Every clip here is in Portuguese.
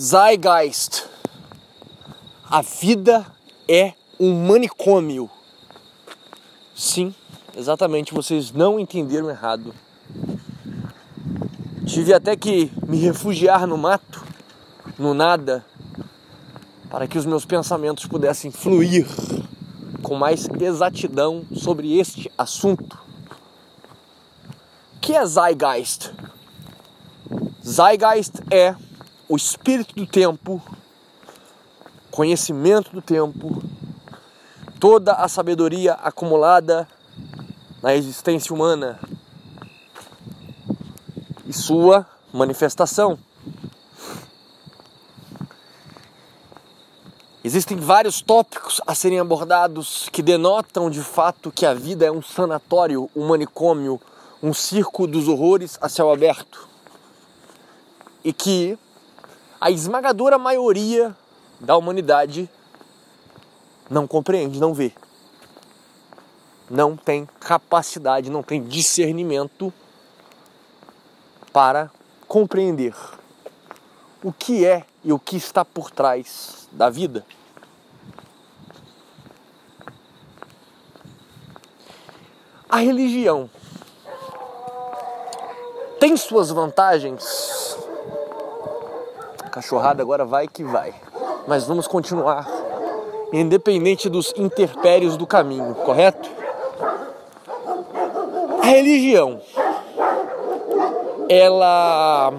Zeitgeist. A vida é um manicômio. Sim, exatamente, vocês não entenderam errado. Tive até que me refugiar no mato, no nada, para que os meus pensamentos pudessem fluir com mais exatidão sobre este assunto. O que é Zeitgeist? Zeitgeist é o espírito do tempo, conhecimento do tempo, toda a sabedoria acumulada na existência humana e sua manifestação. Existem vários tópicos a serem abordados que denotam de fato que a vida é um sanatório, um manicômio, um circo dos horrores a céu aberto. E que a esmagadora maioria da humanidade não compreende, não vê. Não tem capacidade, não tem discernimento para compreender o que é e o que está por trás da vida. A religião tem suas vantagens cachorrada agora vai que vai. Mas vamos continuar independente dos interpérios do caminho, correto? A religião, ela.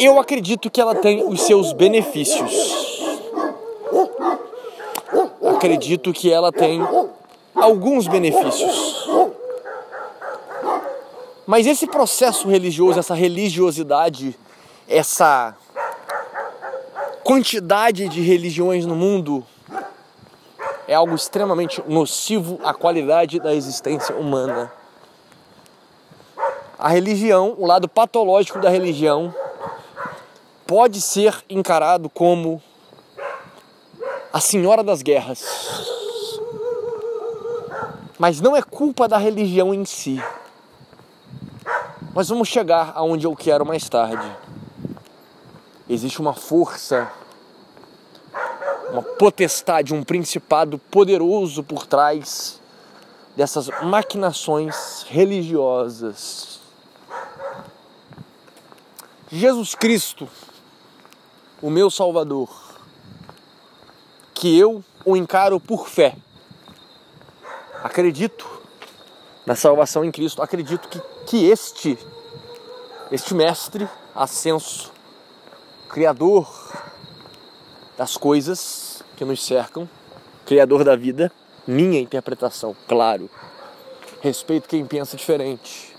Eu acredito que ela tem os seus benefícios. Acredito que ela tem alguns benefícios. Mas esse processo religioso, essa religiosidade, essa quantidade de religiões no mundo é algo extremamente nocivo à qualidade da existência humana. A religião, o lado patológico da religião, pode ser encarado como a senhora das guerras. Mas não é culpa da religião em si. Mas vamos chegar aonde eu quero mais tarde existe uma força, uma potestade, um principado poderoso por trás dessas maquinações religiosas. Jesus Cristo, o meu Salvador, que eu o encaro por fé. Acredito na salvação em Cristo, acredito que, que este, este mestre ascenso, Criador das coisas que nos cercam, Criador da vida, minha interpretação, claro. Respeito quem pensa diferente.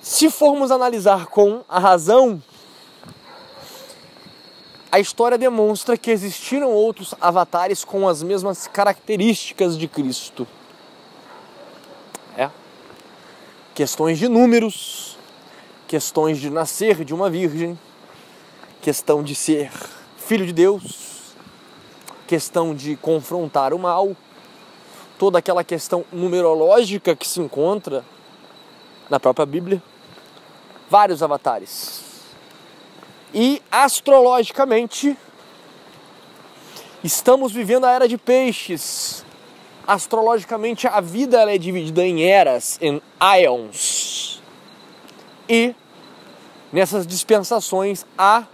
Se formos analisar com a razão, a história demonstra que existiram outros avatares com as mesmas características de Cristo. É. Questões de números, questões de nascer de uma virgem, questão de ser filho de Deus, questão de confrontar o mal, toda aquela questão numerológica que se encontra na própria Bíblia, vários avatares. E astrologicamente, estamos vivendo a era de peixes. Astrologicamente, a vida ela é dividida em eras, em ions. E nessas dispensações a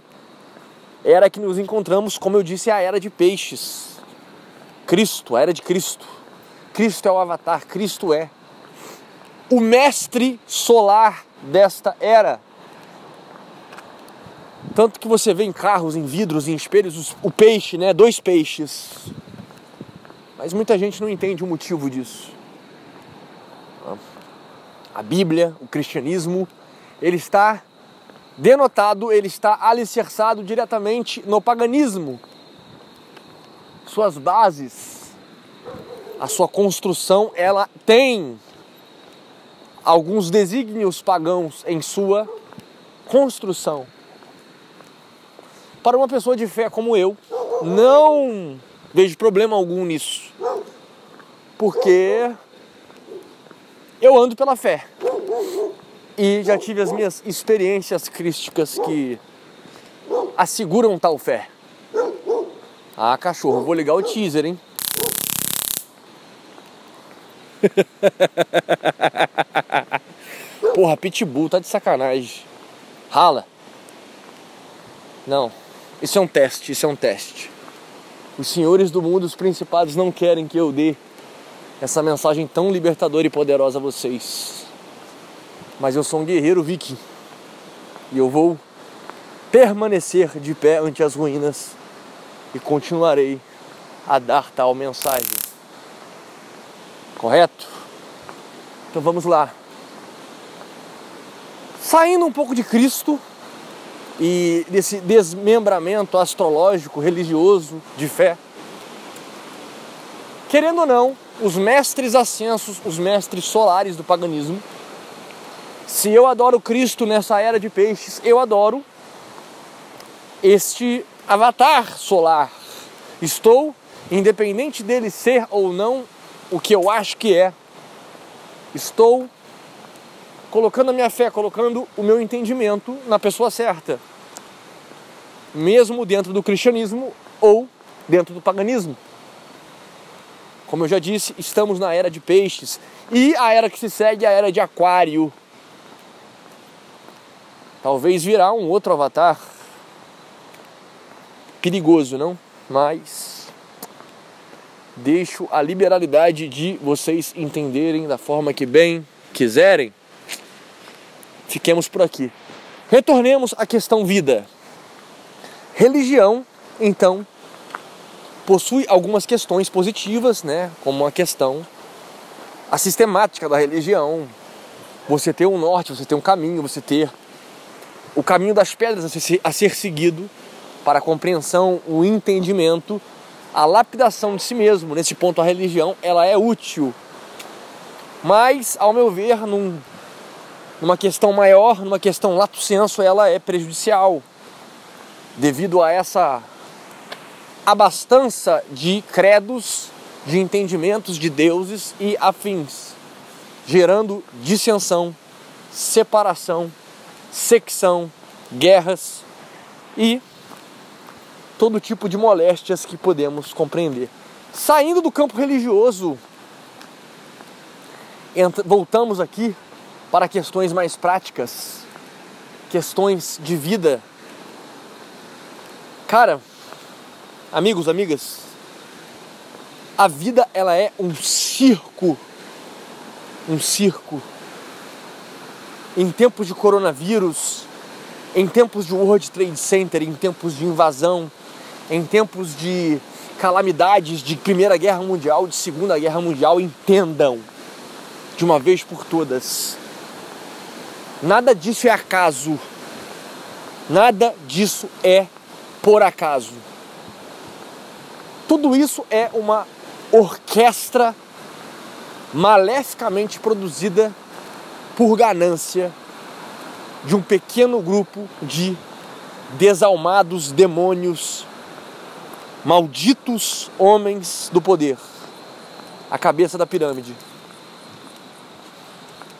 era que nos encontramos, como eu disse, é a era de peixes. Cristo, a era de Cristo. Cristo é o avatar, Cristo é o mestre solar desta era. Tanto que você vê em carros, em vidros, em espelhos, o peixe, né? Dois peixes. Mas muita gente não entende o motivo disso. A Bíblia, o cristianismo, ele está denotado, ele está alicerçado diretamente no paganismo. Suas bases, a sua construção, ela tem alguns desígnios pagãos em sua construção. Para uma pessoa de fé como eu, não vejo problema algum nisso. Porque eu ando pela fé. E já tive as minhas experiências crísticas que asseguram tal fé. Ah, cachorro, vou ligar o teaser, hein? Porra, pitbull, tá de sacanagem. Rala. Não, isso é um teste, isso é um teste. Os senhores do mundo, os principados, não querem que eu dê essa mensagem tão libertadora e poderosa a vocês. Mas eu sou um guerreiro viking e eu vou permanecer de pé ante as ruínas e continuarei a dar tal mensagem. Correto? Então vamos lá. Saindo um pouco de Cristo, e desse desmembramento astrológico, religioso, de fé. Querendo ou não, os mestres ascensos, os mestres solares do paganismo, se eu adoro Cristo nessa era de peixes, eu adoro este avatar solar. Estou, independente dele ser ou não o que eu acho que é, estou colocando a minha fé, colocando o meu entendimento na pessoa certa, mesmo dentro do cristianismo ou dentro do paganismo. Como eu já disse, estamos na era de peixes e a era que se segue é a era de aquário. Talvez virá um outro avatar. Perigoso, não? Mas deixo a liberalidade de vocês entenderem da forma que bem quiserem fiquemos por aqui. Retornemos à questão vida. Religião, então, possui algumas questões positivas, né? Como a questão a sistemática da religião. Você ter um norte, você ter um caminho, você ter o caminho das pedras a ser, seguido para a compreensão, o entendimento, a lapidação de si mesmo. Nesse ponto, a religião ela é útil. Mas, ao meu ver, num numa questão maior, numa questão lato senso, ela é prejudicial devido a essa abastança de credos, de entendimentos de deuses e afins, gerando dissensão, separação, secção, guerras e todo tipo de moléstias que podemos compreender. Saindo do campo religioso, voltamos aqui para questões mais práticas, questões de vida. Cara, amigos, amigas, a vida ela é um circo. Um circo. Em tempos de coronavírus, em tempos de World Trade Center, em tempos de invasão, em tempos de calamidades de Primeira Guerra Mundial, de Segunda Guerra Mundial, entendam de uma vez por todas Nada disso é acaso. Nada disso é por acaso. Tudo isso é uma orquestra maleficamente produzida por ganância de um pequeno grupo de desalmados demônios, malditos homens do poder, a cabeça da pirâmide.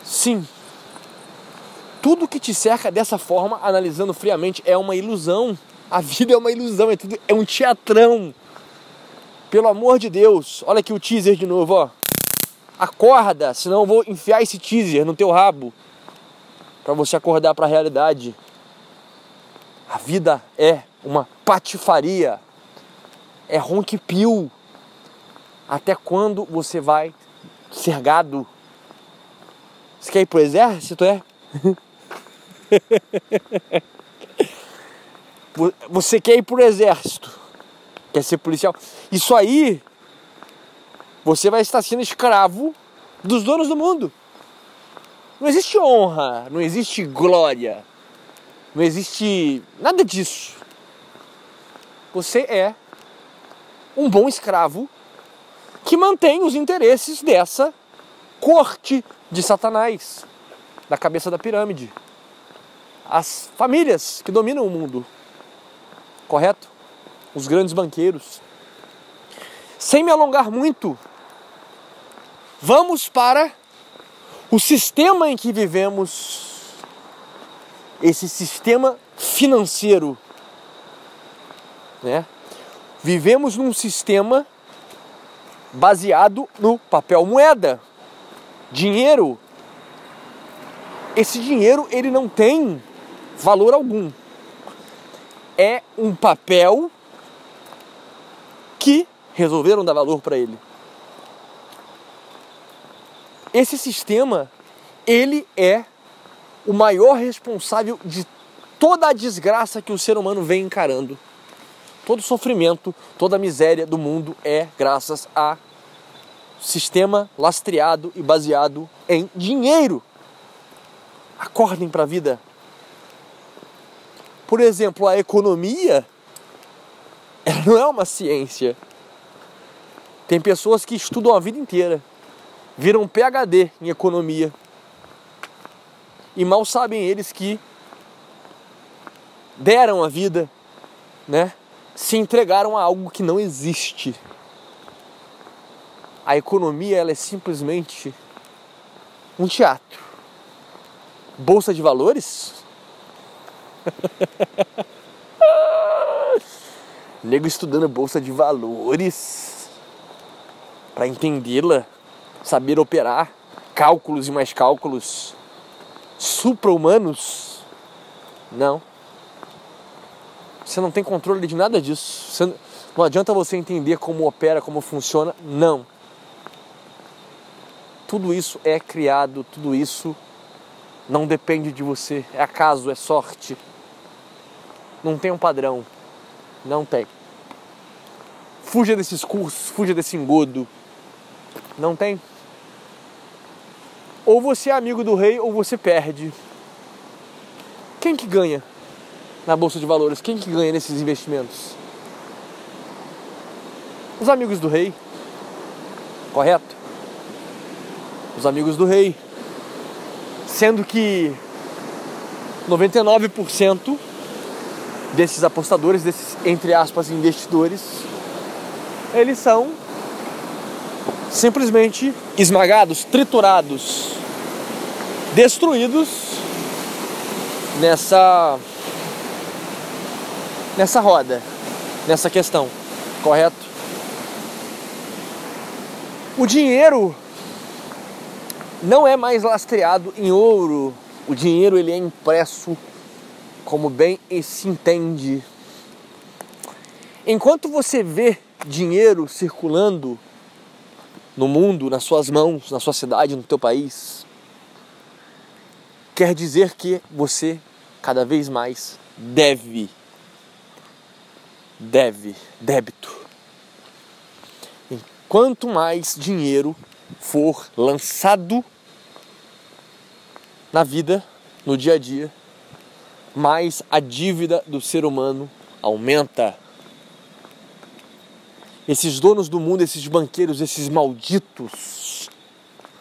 Sim, tudo que te cerca dessa forma, analisando friamente, é uma ilusão. A vida é uma ilusão, é, tudo, é um teatrão. Pelo amor de Deus, olha aqui o teaser de novo, ó. Acorda, senão eu vou enfiar esse teaser no teu rabo para você acordar para a realidade. A vida é uma patifaria. É ronquipio. Até quando você vai ser gado? Você quer ir pro exército, é? Você quer ir pro exército, quer ser policial. Isso aí, você vai estar sendo escravo dos donos do mundo. Não existe honra, não existe glória, não existe nada disso. Você é um bom escravo que mantém os interesses dessa corte de Satanás, da cabeça da pirâmide as famílias que dominam o mundo, correto? Os grandes banqueiros. Sem me alongar muito, vamos para o sistema em que vivemos esse sistema financeiro, né? Vivemos num sistema baseado no papel moeda, dinheiro. Esse dinheiro ele não tem valor algum. É um papel que resolveram dar valor para ele. Esse sistema ele é o maior responsável de toda a desgraça que o ser humano vem encarando. Todo sofrimento, toda a miséria do mundo é graças a sistema lastreado e baseado em dinheiro. Acordem para a vida. Por exemplo, a economia ela não é uma ciência. Tem pessoas que estudam a vida inteira, viram PhD em economia, e mal sabem eles que deram a vida, né? Se entregaram a algo que não existe. A economia ela é simplesmente um teatro. Bolsa de valores? Nego estudando bolsa de valores para entendê-la, saber operar cálculos e mais cálculos supra-humanos? Não. Você não tem controle de nada disso. Você, não adianta você entender como opera, como funciona. Não. Tudo isso é criado, tudo isso não depende de você. É acaso, é sorte. Não tem um padrão. Não tem. Fuja desses cursos, fuja desse engodo. Não tem. Ou você é amigo do rei ou você perde. Quem que ganha na bolsa de valores? Quem que ganha nesses investimentos? Os amigos do rei. Correto? Os amigos do rei. Sendo que 99% desses apostadores, desses entre aspas investidores, eles são simplesmente esmagados, triturados destruídos nessa nessa roda, nessa questão, correto? O dinheiro não é mais lastreado em ouro. O dinheiro ele é impresso como bem se entende. Enquanto você vê dinheiro circulando no mundo, nas suas mãos, na sua cidade, no teu país, quer dizer que você cada vez mais deve. Deve, débito. E quanto mais dinheiro for lançado na vida, no dia a dia, mais a dívida do ser humano aumenta. Esses donos do mundo, esses banqueiros, esses malditos,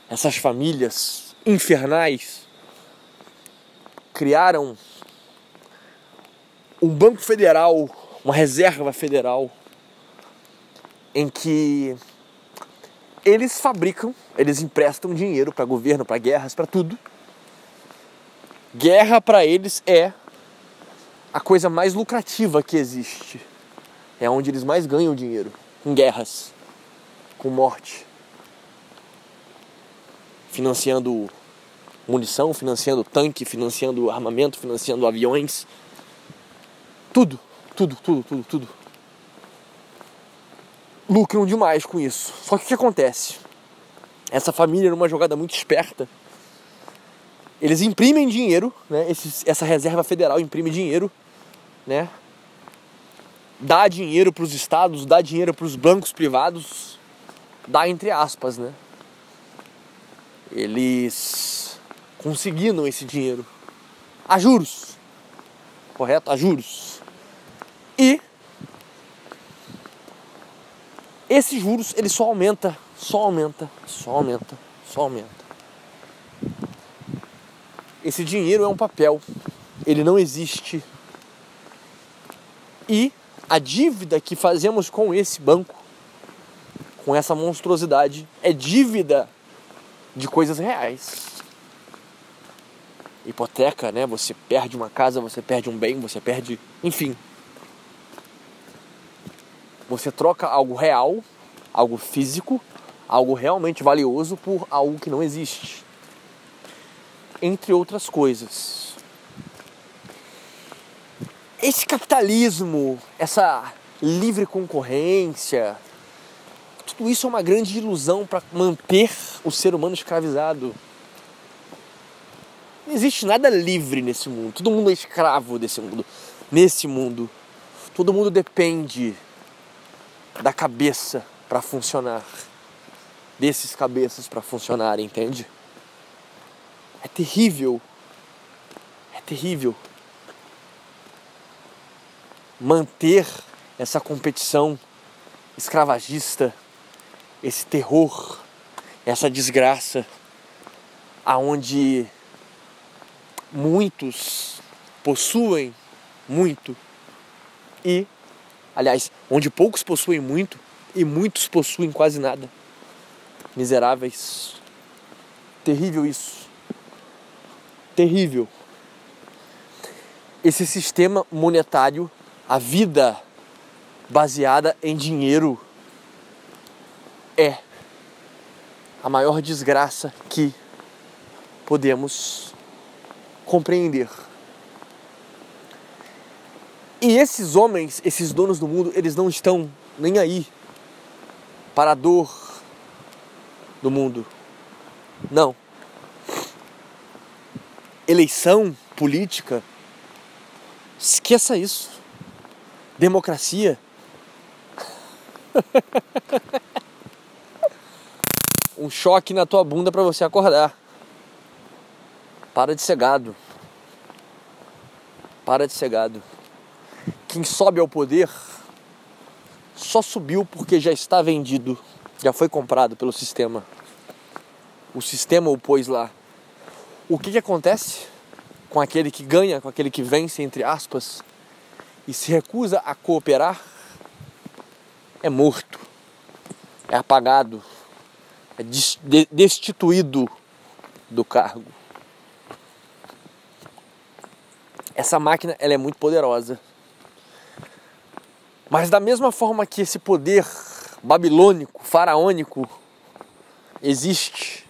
essas famílias infernais, criaram um banco federal, uma reserva federal, em que eles fabricam, eles emprestam dinheiro para governo, para guerras, para tudo. Guerra para eles é a coisa mais lucrativa que existe. É onde eles mais ganham dinheiro, com guerras, com morte, financiando munição, financiando tanque, financiando armamento, financiando aviões. Tudo, tudo, tudo, tudo, tudo. Lucram demais com isso. Só que o que acontece? Essa família, numa jogada muito esperta, eles imprimem dinheiro, né? Esse, essa reserva federal imprime dinheiro, né? Dá dinheiro para os estados, dá dinheiro para os bancos privados, dá entre aspas, né? Eles conseguindo esse dinheiro a juros, correto? A juros. E esses juros ele só aumenta, só aumenta, só aumenta, só aumenta. Esse dinheiro é um papel, ele não existe. E a dívida que fazemos com esse banco, com essa monstruosidade, é dívida de coisas reais hipoteca, né? Você perde uma casa, você perde um bem, você perde, enfim. Você troca algo real, algo físico, algo realmente valioso por algo que não existe. Entre outras coisas. Esse capitalismo, essa livre concorrência, tudo isso é uma grande ilusão para manter o ser humano escravizado. Não existe nada livre nesse mundo. Todo mundo é escravo desse mundo. Nesse mundo, todo mundo depende da cabeça para funcionar. Desses cabeças para funcionar, entende? É terrível. É terrível. Manter essa competição escravagista, esse terror, essa desgraça, aonde muitos possuem muito e, aliás, onde poucos possuem muito e muitos possuem quase nada. Miseráveis. Terrível isso. Terrível. Esse sistema monetário, a vida baseada em dinheiro, é a maior desgraça que podemos compreender. E esses homens, esses donos do mundo, eles não estão nem aí para a dor do mundo. Não. Eleição política, esqueça isso. Democracia. um choque na tua bunda para você acordar. Para de ser gado. Para de ser gado. Quem sobe ao poder só subiu porque já está vendido, já foi comprado pelo sistema. O sistema o pôs lá. O que, que acontece com aquele que ganha, com aquele que vence, entre aspas, e se recusa a cooperar? É morto, é apagado, é destituído do cargo. Essa máquina ela é muito poderosa. Mas da mesma forma que esse poder babilônico, faraônico existe,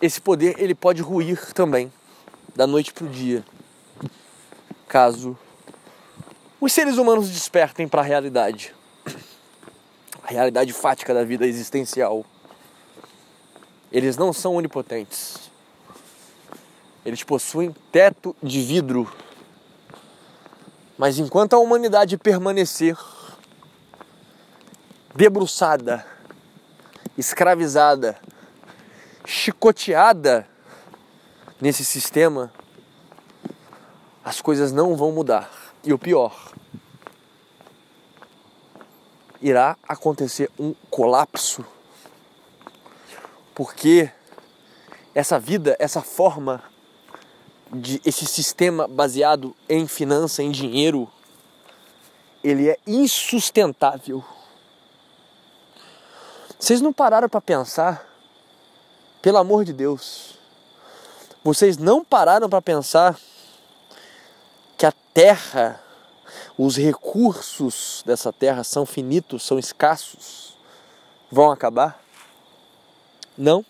esse poder ele pode ruir também da noite para o dia, caso os seres humanos despertem para a realidade, a realidade fática da vida existencial. Eles não são onipotentes. Eles possuem teto de vidro. Mas enquanto a humanidade permanecer debruçada, escravizada, chicoteada nesse sistema, as coisas não vão mudar. E o pior, irá acontecer um colapso. Porque essa vida, essa forma de esse sistema baseado em finança, em dinheiro, ele é insustentável. Vocês não pararam para pensar? Pelo amor de Deus. Vocês não pararam para pensar que a terra, os recursos dessa terra são finitos, são escassos, vão acabar? Não?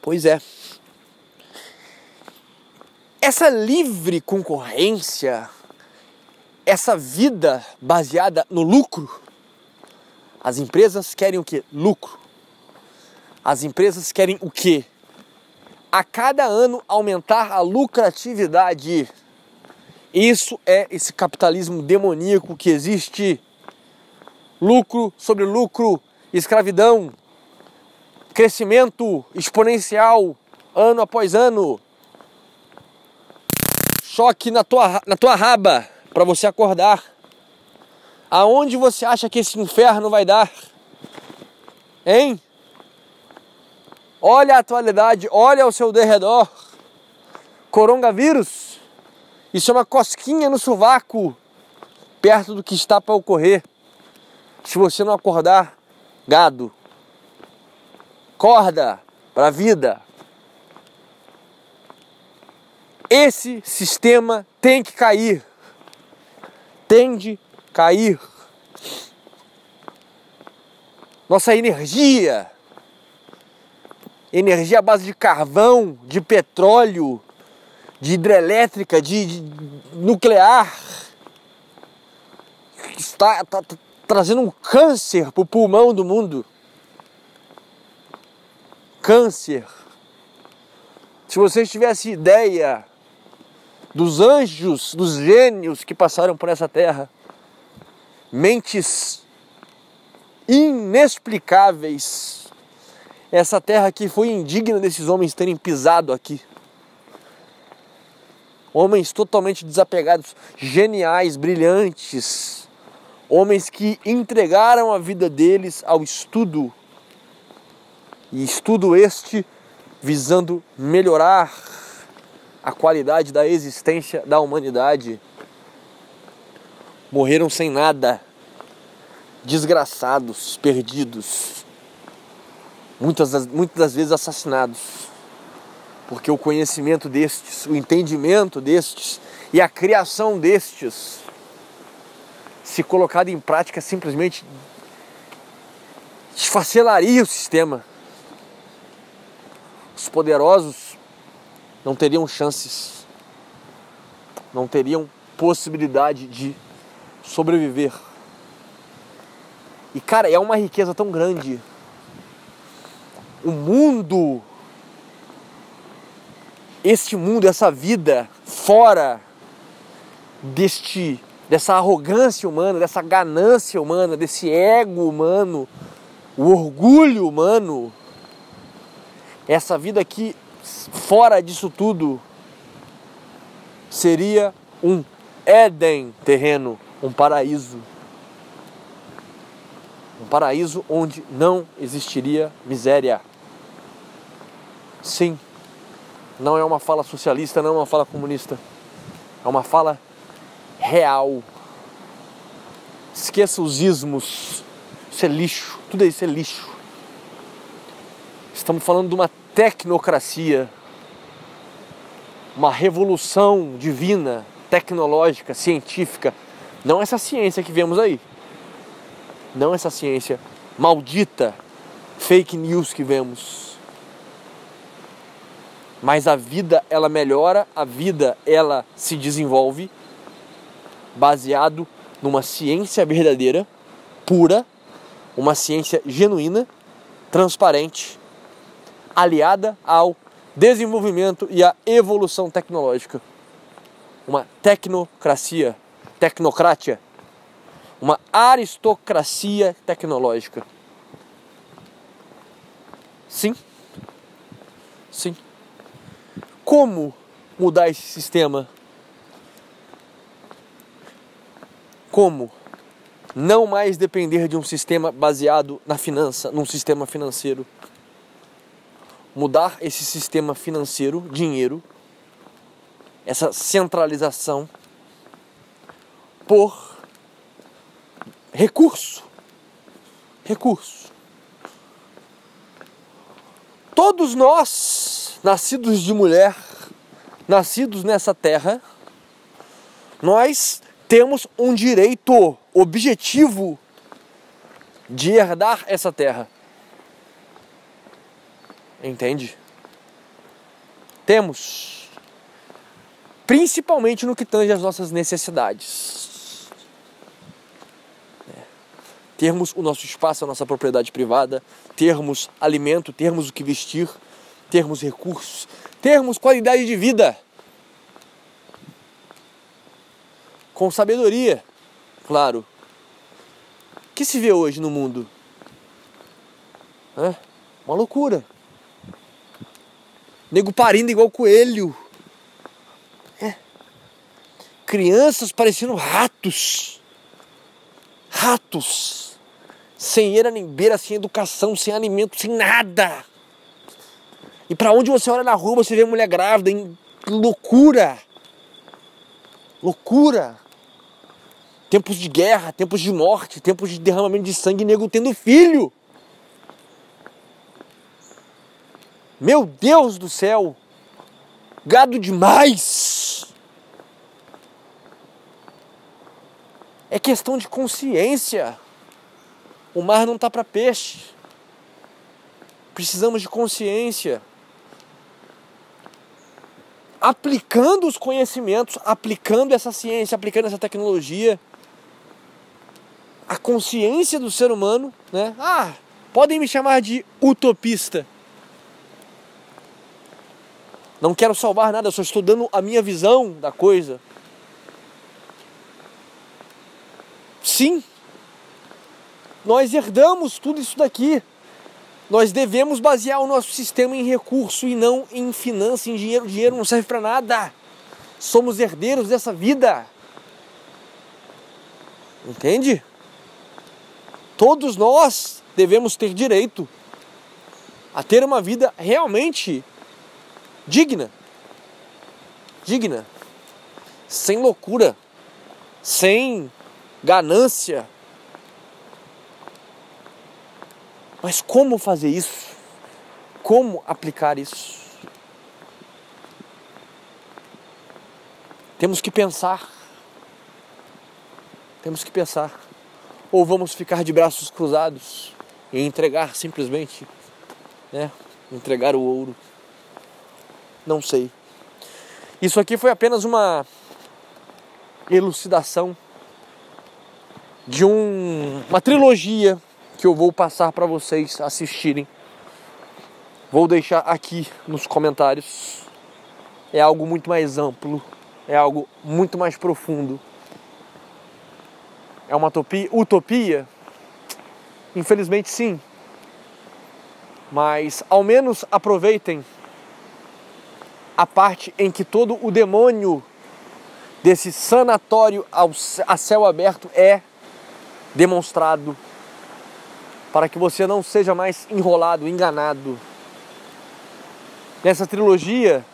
Pois é. Essa livre concorrência, essa vida baseada no lucro, as empresas querem o que? Lucro. As empresas querem o que? A cada ano aumentar a lucratividade. Isso é esse capitalismo demoníaco que existe. Lucro sobre lucro, escravidão, crescimento exponencial, ano após ano choque na tua, na tua raba para você acordar. Aonde você acha que esse inferno vai dar? Hein? Olha a atualidade, olha ao seu derredor. Coronavírus. Isso é uma cosquinha no sovaco, perto do que está para ocorrer. Se você não acordar, gado. Acorda para a vida. Esse sistema tem que cair. Tende cair. Nossa energia, energia à base de carvão, de petróleo, de hidrelétrica, de, de nuclear, está, está, está trazendo um câncer para o pulmão do mundo. Câncer. Se vocês tivessem ideia dos anjos, dos gênios que passaram por essa terra, mentes inexplicáveis, essa terra que foi indigna desses homens terem pisado aqui. Homens totalmente desapegados, geniais, brilhantes, homens que entregaram a vida deles ao estudo, e estudo este visando melhorar a qualidade da existência da humanidade. Morreram sem nada, desgraçados, perdidos, muitas das, muitas das vezes assassinados, porque o conhecimento destes, o entendimento destes e a criação destes, se colocado em prática, simplesmente esfacelaria o sistema. Os poderosos não teriam chances, não teriam possibilidade de sobreviver. E cara, é uma riqueza tão grande. O mundo, este mundo, essa vida fora deste dessa arrogância humana, dessa ganância humana, desse ego humano, o orgulho humano, essa vida aqui fora disso tudo seria um Éden terreno, um paraíso. Um paraíso onde não existiria miséria. Sim, não é uma fala socialista, não é uma fala comunista. É uma fala real. Esqueça os ismos. Isso é lixo. Tudo isso é lixo. Estamos falando de uma tecnocracia, uma revolução divina, tecnológica, científica. Não essa ciência que vemos aí. Não essa ciência maldita, fake news que vemos. Mas a vida ela melhora, a vida ela se desenvolve baseado numa ciência verdadeira, pura, uma ciência genuína, transparente aliada ao desenvolvimento e à evolução tecnológica. Uma tecnocracia, tecnocratia, uma aristocracia tecnológica. Sim. Sim. Como mudar esse sistema? Como não mais depender de um sistema baseado na finança, num sistema financeiro mudar esse sistema financeiro, dinheiro, essa centralização por recurso. Recurso. Todos nós, nascidos de mulher, nascidos nessa terra, nós temos um direito objetivo de herdar essa terra. Entende? Temos, principalmente no que tange as nossas necessidades. É. Termos o nosso espaço, a nossa propriedade privada, termos alimento, termos o que vestir, termos recursos, termos qualidade de vida. Com sabedoria, claro. O que se vê hoje no mundo? É uma loucura. Nego parindo igual coelho. É. Crianças parecendo ratos. Ratos. Sem era nem beira, sem educação, sem alimento, sem nada. E para onde você olha na rua, você vê mulher grávida em loucura. Loucura. Tempos de guerra, tempos de morte, tempos de derramamento de sangue, nego tendo filho. Meu Deus do céu! gado demais. É questão de consciência. O mar não tá para peixe. Precisamos de consciência. Aplicando os conhecimentos, aplicando essa ciência, aplicando essa tecnologia, a consciência do ser humano, né? Ah, podem me chamar de utopista. Não quero salvar nada, só estou dando a minha visão da coisa. Sim, nós herdamos tudo isso daqui. Nós devemos basear o nosso sistema em recurso e não em finança, em dinheiro. O dinheiro não serve para nada. Somos herdeiros dessa vida. Entende? Todos nós devemos ter direito a ter uma vida realmente digna. Digna. Sem loucura. Sem ganância. Mas como fazer isso? Como aplicar isso? Temos que pensar. Temos que pensar. Ou vamos ficar de braços cruzados e entregar simplesmente, né? Entregar o ouro. Não sei. Isso aqui foi apenas uma elucidação de um, uma trilogia que eu vou passar para vocês assistirem. Vou deixar aqui nos comentários. É algo muito mais amplo, é algo muito mais profundo é uma utopia? utopia? Infelizmente sim. Mas ao menos aproveitem a parte em que todo o demônio desse sanatório ao, a céu aberto é demonstrado para que você não seja mais enrolado, enganado. Nessa trilogia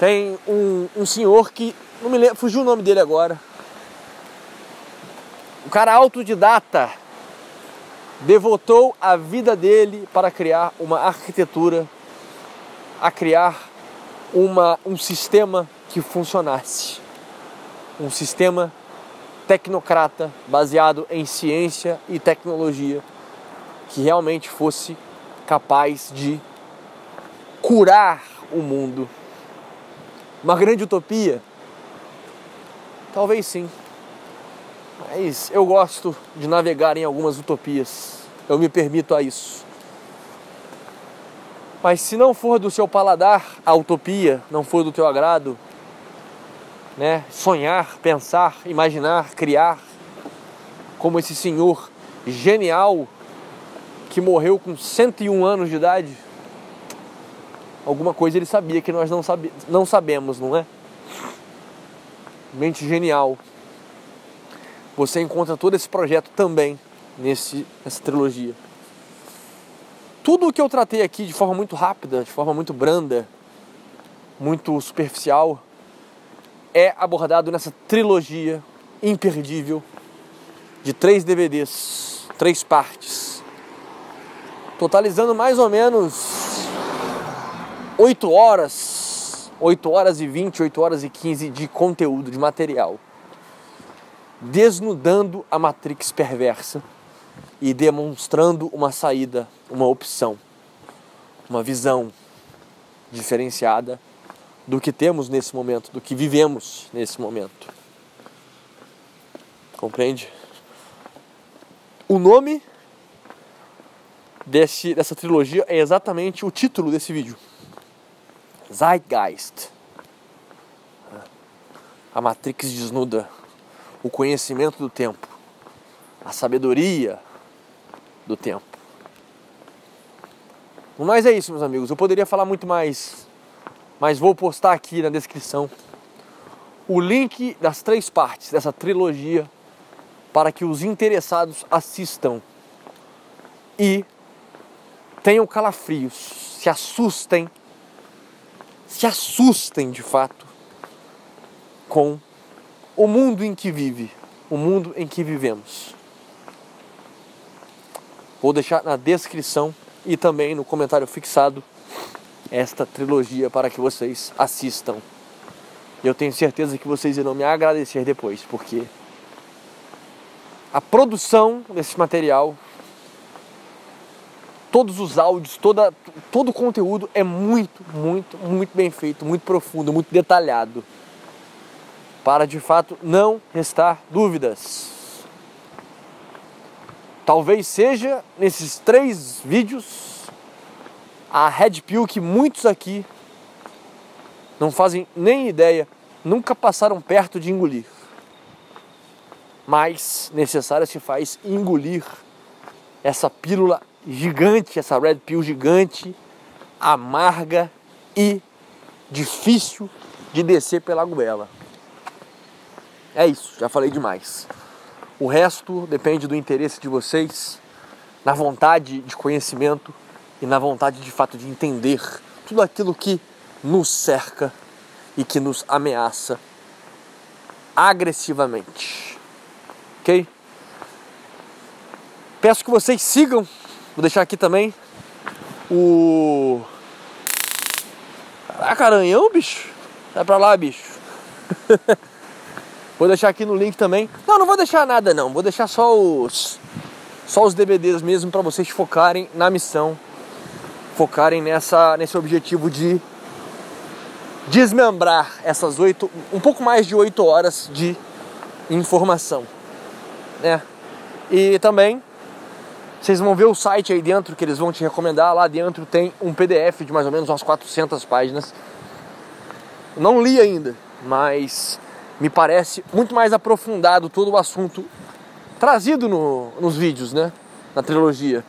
tem um, um senhor que não me lembro, fugiu o nome dele agora o cara autodidata devotou a vida dele para criar uma arquitetura, a criar uma, um sistema que funcionasse. Um sistema tecnocrata baseado em ciência e tecnologia que realmente fosse capaz de curar o mundo. Uma grande utopia? Talvez sim. Mas eu gosto de navegar em algumas utopias. Eu me permito a isso. Mas se não for do seu paladar a utopia, não for do teu agrado, né? Sonhar, pensar, imaginar, criar, como esse senhor genial que morreu com 101 anos de idade. Alguma coisa ele sabia que nós não, sabe, não sabemos, não é? Mente genial você encontra todo esse projeto também nesse, nessa trilogia. Tudo o que eu tratei aqui de forma muito rápida, de forma muito branda, muito superficial, é abordado nessa trilogia imperdível de três DVDs, três partes, totalizando mais ou menos 8 horas, 8 horas e 20, 8 horas e 15 de conteúdo, de material desnudando a matrix perversa e demonstrando uma saída, uma opção, uma visão diferenciada do que temos nesse momento, do que vivemos nesse momento. Compreende? O nome desse, dessa trilogia é exatamente o título desse vídeo: Zeitgeist. A Matrix desnuda o conhecimento do tempo, a sabedoria do tempo. Mas é isso, meus amigos. Eu poderia falar muito mais, mas vou postar aqui na descrição o link das três partes dessa trilogia para que os interessados assistam e tenham calafrios, se assustem, se assustem de fato com o mundo em que vive, o mundo em que vivemos. Vou deixar na descrição e também no comentário fixado esta trilogia para que vocês assistam. Eu tenho certeza que vocês irão me agradecer depois, porque a produção desse material, todos os áudios, toda, todo o conteúdo é muito, muito, muito bem feito, muito profundo, muito detalhado. Para de fato não restar dúvidas. Talvez seja nesses três vídeos a Red Pill que muitos aqui não fazem nem ideia, nunca passaram perto de engolir. Mas necessário se faz engolir essa pílula gigante, essa Red Pill gigante, amarga e difícil de descer pela goela. É isso, já falei demais. O resto depende do interesse de vocês, na vontade de conhecimento e na vontade de fato de entender tudo aquilo que nos cerca e que nos ameaça agressivamente. Ok? Peço que vocês sigam, vou deixar aqui também o. Caraca, aranhão, bicho! Vai pra lá, bicho! Vou deixar aqui no link também. Não, não vou deixar nada não. Vou deixar só os só os DVDs mesmo para vocês focarem na missão, focarem nessa nesse objetivo de desmembrar essas oito, um pouco mais de oito horas de informação, né? E também vocês vão ver o site aí dentro que eles vão te recomendar. Lá dentro tem um PDF de mais ou menos umas 400 páginas. Não li ainda, mas me parece muito mais aprofundado todo o assunto trazido no, nos vídeos, né? Na trilogia.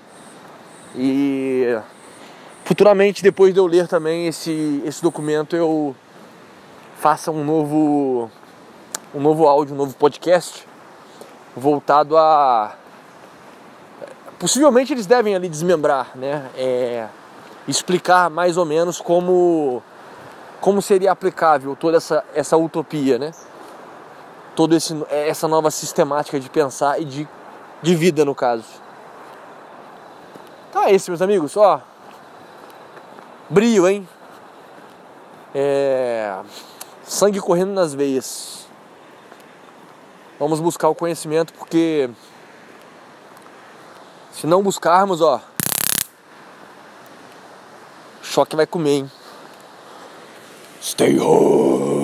E futuramente, depois de eu ler também esse, esse documento, eu faça um novo um novo áudio, um novo podcast voltado a possivelmente eles devem ali desmembrar, né? É, explicar mais ou menos como como seria aplicável toda essa, essa utopia, né? Toda essa nova sistemática de pensar e de, de vida, no caso. Então é isso, meus amigos. Ó, brio, hein? É... Sangue correndo nas veias. Vamos buscar o conhecimento porque se não buscarmos, ó, choque vai comer, hein? Stay home.